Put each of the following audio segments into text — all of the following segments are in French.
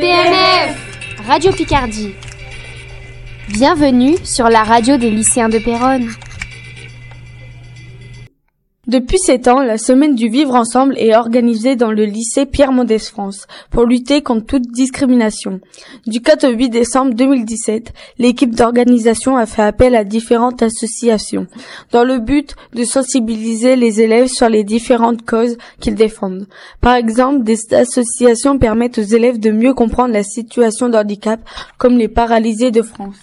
PNF Radio Picardie. Bienvenue sur la radio des lycéens de Péronne. Depuis sept ans, la semaine du vivre ensemble est organisée dans le lycée Pierre Mendès France pour lutter contre toute discrimination. Du 4 au 8 décembre 2017, l'équipe d'organisation a fait appel à différentes associations dans le but de sensibiliser les élèves sur les différentes causes qu'ils défendent. Par exemple, des associations permettent aux élèves de mieux comprendre la situation d'handicap comme les paralysés de France.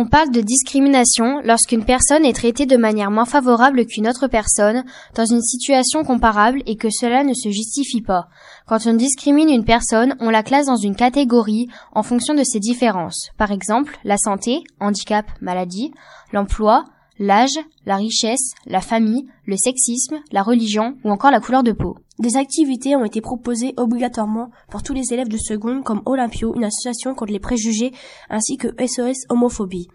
On parle de discrimination lorsqu'une personne est traitée de manière moins favorable qu'une autre personne dans une situation comparable et que cela ne se justifie pas. Quand on discrimine une personne, on la classe dans une catégorie en fonction de ses différences. Par exemple, la santé, handicap, maladie, l'emploi, l'âge, la richesse, la famille, le sexisme, la religion ou encore la couleur de peau. Des activités ont été proposées obligatoirement pour tous les élèves de seconde comme Olympio, une association contre les préjugés, ainsi que SOS Homophobie.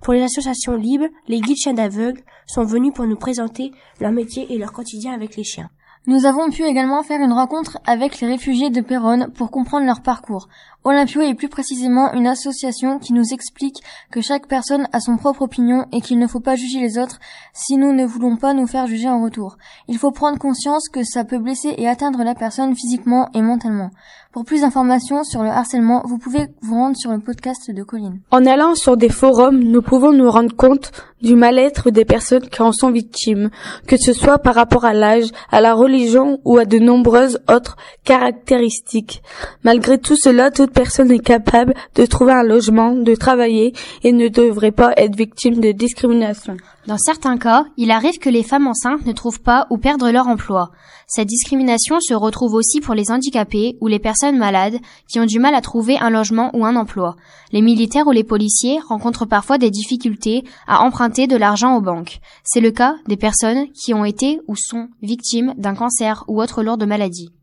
Pour les associations libres, les guides chiens d'aveugles sont venus pour nous présenter leur métier et leur quotidien avec les chiens. Nous avons pu également faire une rencontre avec les réfugiés de Péronne pour comprendre leur parcours. Olympio est plus précisément une association qui nous explique que chaque personne a son propre opinion et qu'il ne faut pas juger les autres si nous ne voulons pas nous faire juger en retour. Il faut prendre conscience que ça peut blesser et atteindre la personne physiquement et mentalement. Pour plus d'informations sur le harcèlement, vous pouvez vous rendre sur le podcast de Colline. En allant sur des forums, nous pouvons nous rendre compte du mal-être des personnes qui en sont victimes, que ce soit par rapport à l'âge, à la religion ou à de nombreuses autres caractéristiques. Malgré tout cela, toute personne est capable de trouver un logement, de travailler et ne devrait pas être victime de discrimination. Dans certains cas, il arrive que les femmes enceintes ne trouvent pas ou perdent leur emploi. Cette discrimination se retrouve aussi pour les handicapés ou les personnes malades qui ont du mal à trouver un logement ou un emploi. Les militaires ou les policiers rencontrent parfois des difficultés à emprunter de l'argent aux banques. C'est le cas des personnes qui ont été ou sont victimes d'un cancer ou autre lourde maladie.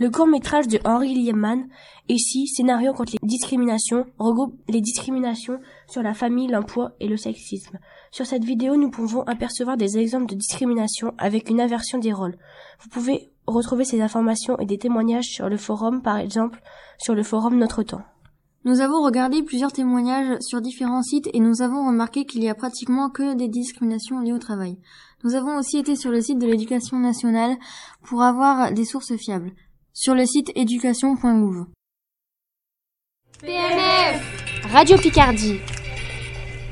Le court métrage de Henri Liemann, ici, scénario contre les discriminations, regroupe les discriminations sur la famille, l'emploi et le sexisme. Sur cette vidéo, nous pouvons apercevoir des exemples de discrimination avec une inversion des rôles. Vous pouvez retrouver ces informations et des témoignages sur le forum, par exemple, sur le forum Notre Temps. Nous avons regardé plusieurs témoignages sur différents sites et nous avons remarqué qu'il y a pratiquement que des discriminations liées au travail. Nous avons aussi été sur le site de l'éducation nationale pour avoir des sources fiables sur le site éducation.gouv. PNF Radio Picardie